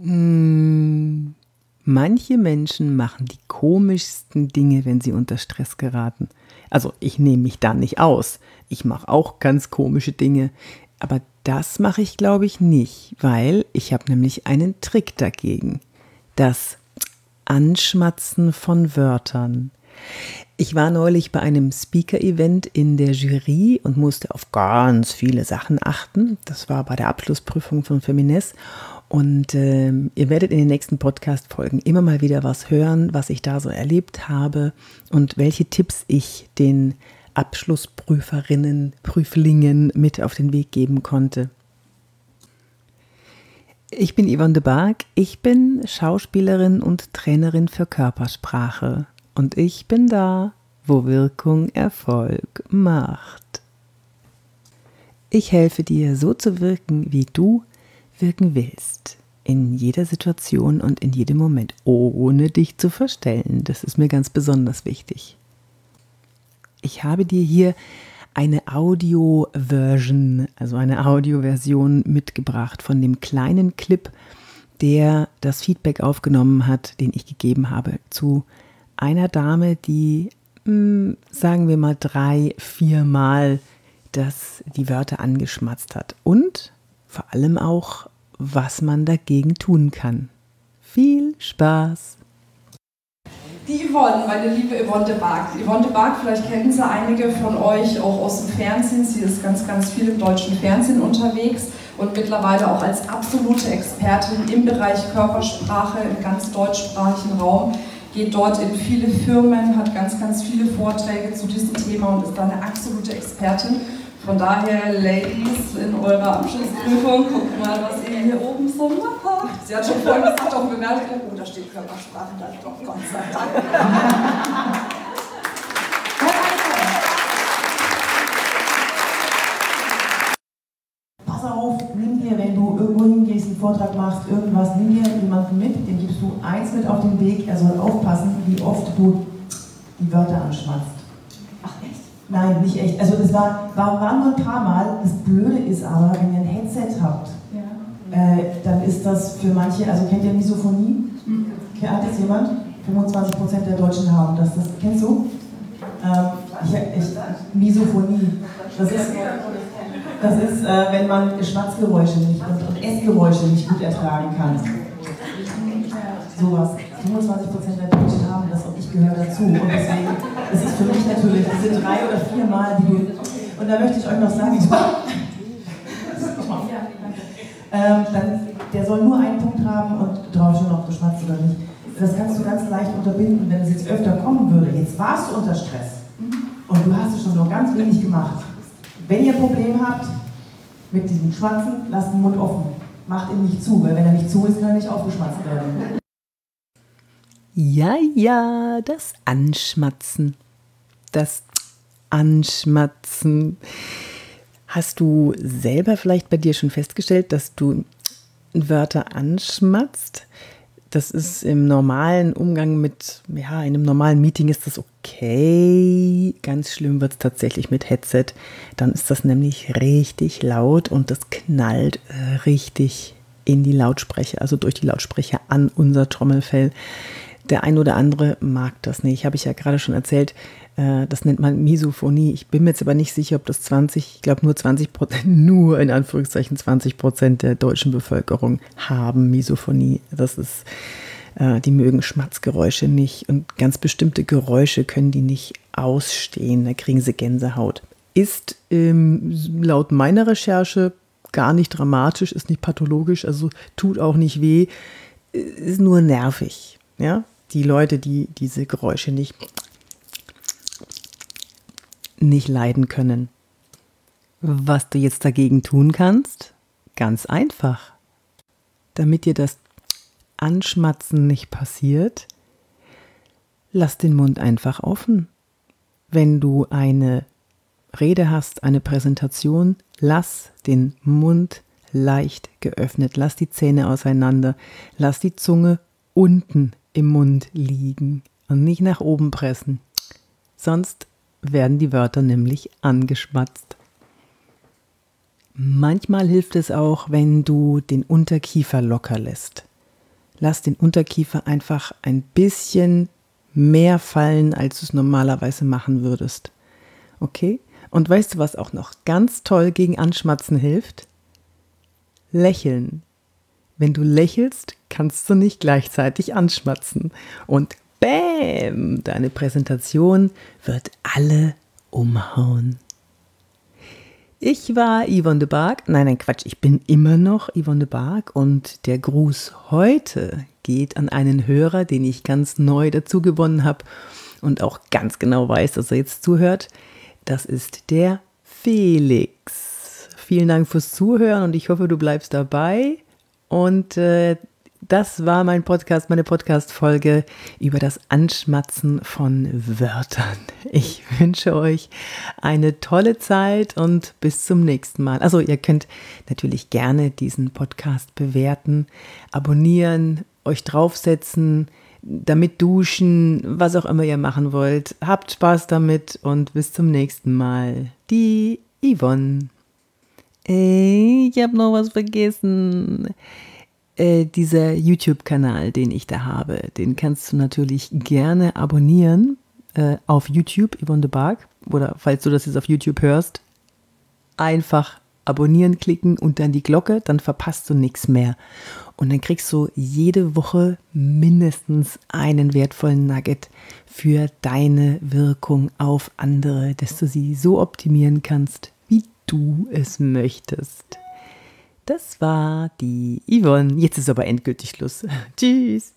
Hm, manche Menschen machen die komischsten Dinge, wenn sie unter Stress geraten. Also ich nehme mich da nicht aus. Ich mache auch ganz komische Dinge. Aber das mache ich, glaube ich, nicht, weil ich habe nämlich einen Trick dagegen. Das Anschmatzen von Wörtern. Ich war neulich bei einem Speaker-Event in der Jury und musste auf ganz viele Sachen achten. Das war bei der Abschlussprüfung von Femines. Und äh, ihr werdet in den nächsten Podcast-Folgen immer mal wieder was hören, was ich da so erlebt habe und welche Tipps ich den Abschlussprüferinnen, Prüflingen mit auf den Weg geben konnte. Ich bin Yvonne de Barg, ich bin Schauspielerin und Trainerin für Körpersprache und ich bin da, wo Wirkung Erfolg macht. Ich helfe dir, so zu wirken, wie du wirken willst. In jeder Situation und in jedem Moment, ohne dich zu verstellen. Das ist mir ganz besonders wichtig. Ich habe dir hier eine Audio-Version, also eine Audioversion mitgebracht von dem kleinen Clip, der das Feedback aufgenommen hat, den ich gegeben habe zu einer Dame, die, hm, sagen wir mal, drei, viermal das, die Wörter angeschmatzt hat. Und vor allem auch, was man dagegen tun kann. Viel Spaß! Die Yvonne, meine liebe Yvonne de Barg. Yvonne de Barg, vielleicht kennen Sie einige von euch auch aus dem Fernsehen. Sie ist ganz, ganz viel im deutschen Fernsehen unterwegs und mittlerweile auch als absolute Expertin im Bereich Körpersprache im ganz deutschsprachigen Raum. Geht dort in viele Firmen, hat ganz, ganz viele Vorträge zu diesem Thema und ist da eine absolute Expertin. Von daher, Ladies, in eurer Abschlussprüfung, guckt mal, was ihr hier oben so macht. Sie hat schon vorhin gesagt, auf Bemerkung, oh, da steht Körpersprache, da doch, Gott sei Dank. Pass auf, nimm dir, wenn du irgendwo hingehst, einen Vortrag machst, irgendwas, nimm dir jemanden mit, dem gibst du eins mit auf den Weg, er soll aufpassen, wie oft du die Wörter anschmatzt. Nein, nicht echt. Also das war, war, waren nur ein paar Mal. Das Blöde ist aber, wenn ihr ein Headset habt, ja. äh, dann ist das für manche, also kennt ihr Misophonie? Mhm. Hat das jemand? 25% der Deutschen haben das. das kennst du? Ähm, ich, ich, Misophonie. Das ist, das ist äh, wenn man Schmatzgeräusche nicht und, und Essgeräusche nicht gut ertragen kann. Sowas. 25% der Deutschen haben das ich gehöre dazu. Und deswegen, ist für mich natürlich diese drei oder vier Mal, die du. Und da möchte ich euch noch sagen, ähm, dann, der soll nur einen Punkt haben und drauf schon, ob du schmatzt oder nicht. Das kannst du ganz leicht unterbinden, wenn es jetzt öfter kommen würde. Jetzt warst du unter Stress und du hast es schon nur ganz wenig gemacht. Wenn ihr ein Problem habt mit diesem Schmatzen, lasst den Mund offen. Macht ihn nicht zu, weil wenn er nicht zu ist, kann er nicht aufgeschmatzt werden. Ja, ja, das Anschmatzen. Das Anschmatzen. Hast du selber vielleicht bei dir schon festgestellt, dass du Wörter anschmatzt? Das ist im normalen Umgang mit, ja, einem normalen Meeting ist das okay. Ganz schlimm wird es tatsächlich mit Headset. Dann ist das nämlich richtig laut und das knallt äh, richtig in die Lautsprecher, also durch die Lautsprecher an unser Trommelfell. Der ein oder andere mag das nicht. Habe ich ja gerade schon erzählt. Äh, das nennt man Misophonie. Ich bin mir jetzt aber nicht sicher, ob das 20, ich glaube nur 20 Prozent, nur in Anführungszeichen 20 Prozent der deutschen Bevölkerung haben Misophonie. Das ist, äh, die mögen Schmatzgeräusche nicht und ganz bestimmte Geräusche können die nicht ausstehen. Da kriegen sie Gänsehaut. Ist ähm, laut meiner Recherche gar nicht dramatisch, ist nicht pathologisch, also tut auch nicht weh, ist nur nervig. Ja, die Leute, die diese Geräusche nicht, nicht leiden können. Was du jetzt dagegen tun kannst? Ganz einfach. Damit dir das Anschmatzen nicht passiert, lass den Mund einfach offen. Wenn du eine Rede hast, eine Präsentation, lass den Mund leicht geöffnet, lass die Zähne auseinander, lass die Zunge unten im Mund liegen und nicht nach oben pressen. Sonst werden die Wörter nämlich angeschmatzt. Manchmal hilft es auch, wenn du den Unterkiefer locker lässt. lass den Unterkiefer einfach ein bisschen mehr fallen, als du es normalerweise machen würdest. Okay? Und weißt du, was auch noch ganz toll gegen Anschmatzen hilft? Lächeln. Wenn du lächelst, kannst du nicht gleichzeitig anschmatzen. Und Bäm, deine Präsentation wird alle umhauen. Ich war Yvonne de Barg. Nein, nein, Quatsch, ich bin immer noch Yvonne de Barg und der Gruß heute geht an einen Hörer, den ich ganz neu dazu gewonnen habe und auch ganz genau weiß, dass er jetzt zuhört. Das ist der Felix. Vielen Dank fürs Zuhören und ich hoffe, du bleibst dabei. Und äh, das war mein Podcast, meine Podcast-Folge über das Anschmatzen von Wörtern. Ich wünsche euch eine tolle Zeit und bis zum nächsten Mal. Also, ihr könnt natürlich gerne diesen Podcast bewerten, abonnieren, euch draufsetzen, damit duschen, was auch immer ihr machen wollt. Habt Spaß damit und bis zum nächsten Mal. Die Yvonne. Ich habe noch was vergessen. Äh, dieser YouTube-Kanal, den ich da habe, den kannst du natürlich gerne abonnieren äh, auf YouTube, Yvonne de Barg. Oder falls du das jetzt auf YouTube hörst, einfach abonnieren klicken und dann die Glocke, dann verpasst du nichts mehr. Und dann kriegst du jede Woche mindestens einen wertvollen Nugget für deine Wirkung auf andere, dass du sie so optimieren kannst, wie du es möchtest. Das war die Yvonne. Jetzt ist aber endgültig Schluss. Tschüss.